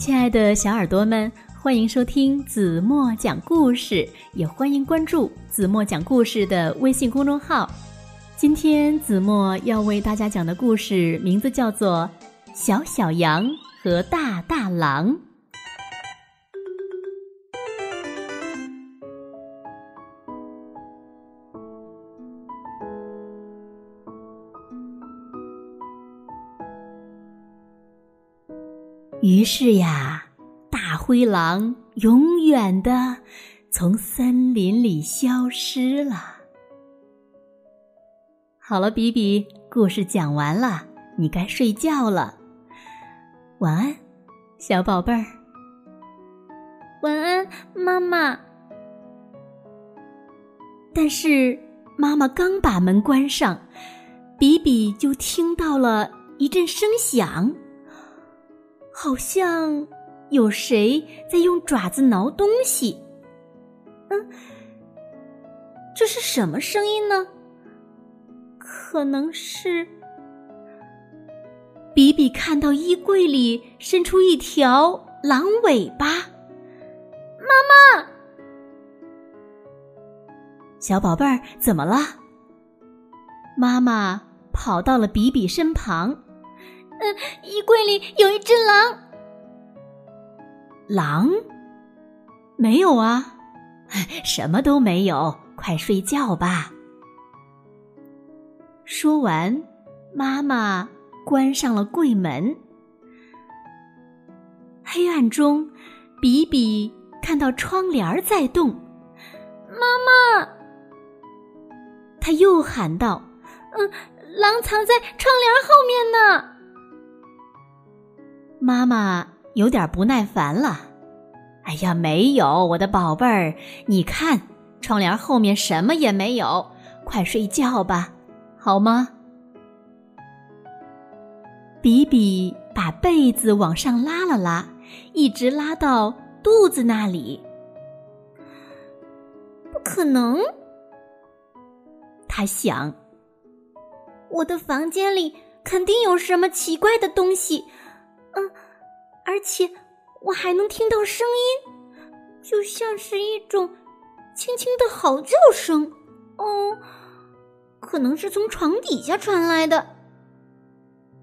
亲爱的小耳朵们，欢迎收听子墨讲故事，也欢迎关注子墨讲故事的微信公众号。今天子墨要为大家讲的故事名字叫做《小小羊和大大狼》。于是呀，大灰狼永远的从森林里消失了。好了，比比，故事讲完了，你该睡觉了。晚安，小宝贝儿。晚安，妈妈。但是妈妈刚把门关上，比比就听到了一阵声响。好像有谁在用爪子挠东西。嗯，这是什么声音呢？可能是比比看到衣柜里伸出一条狼尾巴。妈妈，小宝贝儿，怎么了？妈妈跑到了比比身旁。嗯，衣柜里有一只狼。狼？没有啊，什么都没有。快睡觉吧。说完，妈妈关上了柜门。黑暗中，比比看到窗帘在动。妈妈，他又喊道：“嗯，狼藏在窗帘后面呢。”妈妈有点不耐烦了，“哎呀，没有，我的宝贝儿，你看窗帘后面什么也没有，快睡觉吧，好吗？”比比把被子往上拉了拉，一直拉到肚子那里。不可能，他想，我的房间里肯定有什么奇怪的东西。嗯，而且我还能听到声音，就像是一种轻轻的嚎叫声。哦，可能是从床底下传来的。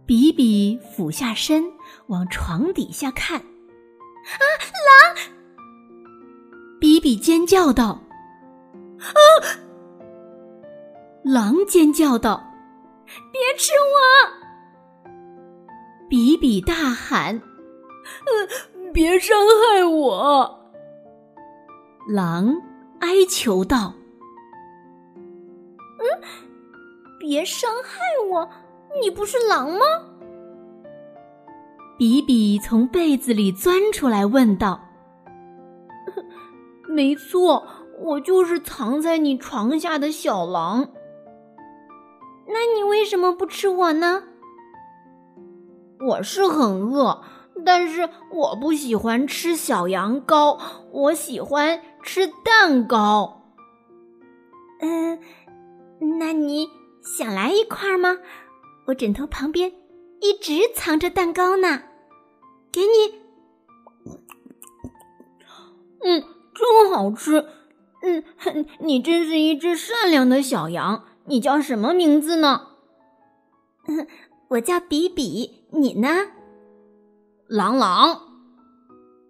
比比俯下身往床底下看，啊，狼！比比尖叫道：“啊！”狼尖叫道：“别吃我！”比比大喊：“，嗯别伤害我！”狼哀求道：“嗯，别伤害我！你不是狼吗？”比比从被子里钻出来问道：“没错，我就是藏在你床下的小狼。那你为什么不吃我呢？”我是很饿，但是我不喜欢吃小羊羔，我喜欢吃蛋糕。嗯，那你想来一块吗？我枕头旁边一直藏着蛋糕呢，给你。嗯，真好吃。嗯，你真是一只善良的小羊。你叫什么名字呢？嗯。我叫比比，你呢？朗朗。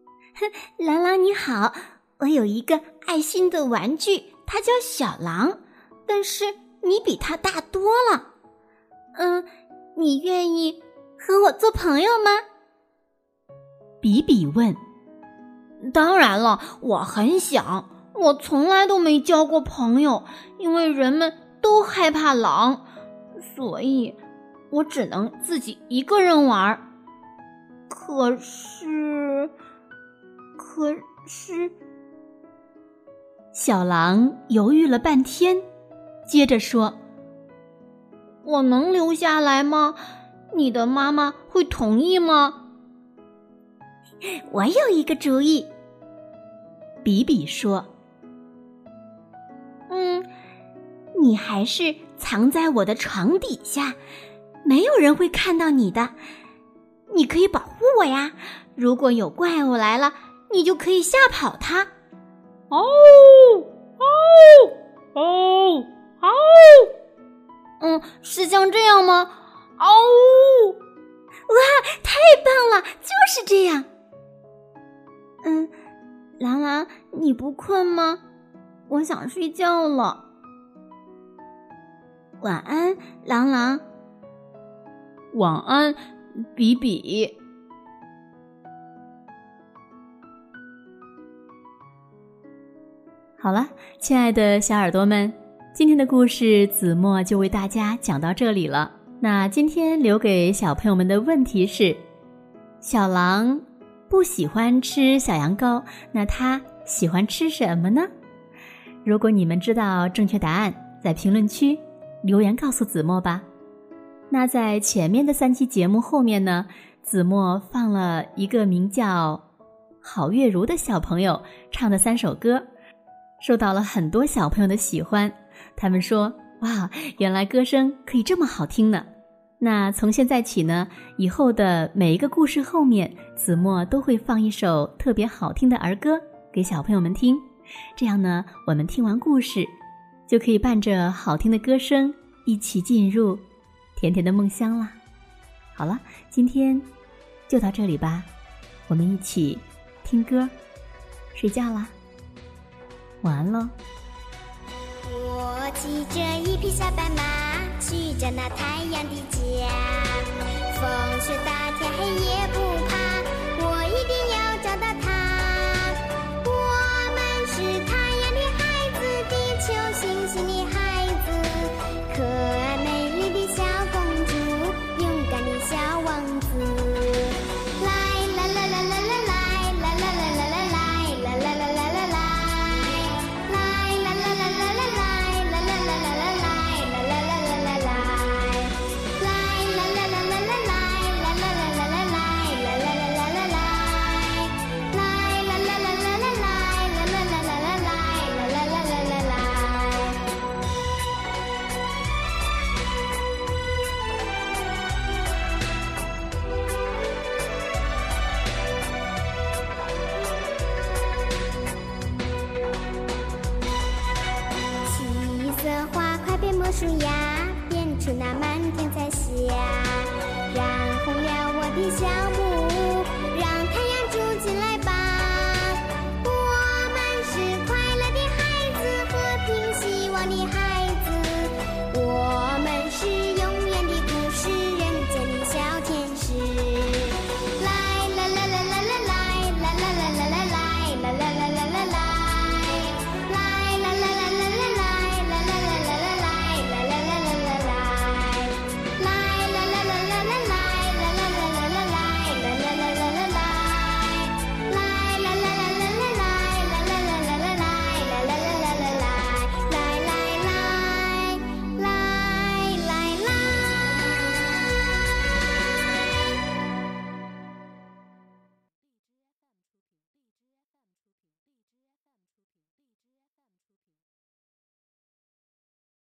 朗朗你好，我有一个爱心的玩具，它叫小狼，但是你比它大多了。嗯，你愿意和我做朋友吗？比比问。当然了，我很想。我从来都没交过朋友，因为人们都害怕狼，所以。我只能自己一个人玩可是，可是，小狼犹豫了半天，接着说：“我能留下来吗？你的妈妈会同意吗？”我有一个主意，比比说：“嗯，你还是藏在我的床底下。”没有人会看到你的，你可以保我呀。如果有怪物来了，你就可以吓跑它。哦哦哦哦！嗯，是像这样吗？哦，哇，太棒了，就是这样。嗯，狼狼，你不困吗？我想睡觉了。晚安，狼狼。晚安，比比。好了，亲爱的小耳朵们，今天的故事子墨就为大家讲到这里了。那今天留给小朋友们的问题是：小狼不喜欢吃小羊羔，那它喜欢吃什么呢？如果你们知道正确答案，在评论区留言告诉子墨吧。那在前面的三期节目后面呢，子墨放了一个名叫郝月如的小朋友唱的三首歌，受到了很多小朋友的喜欢。他们说：“哇，原来歌声可以这么好听呢！”那从现在起呢，以后的每一个故事后面，子墨都会放一首特别好听的儿歌给小朋友们听。这样呢，我们听完故事，就可以伴着好听的歌声一起进入。甜甜的梦乡啦！好了，今天就到这里吧，我们一起听歌、睡觉啦，晚安喽。我骑着一匹小白马，去着那太阳的家，风雪大天。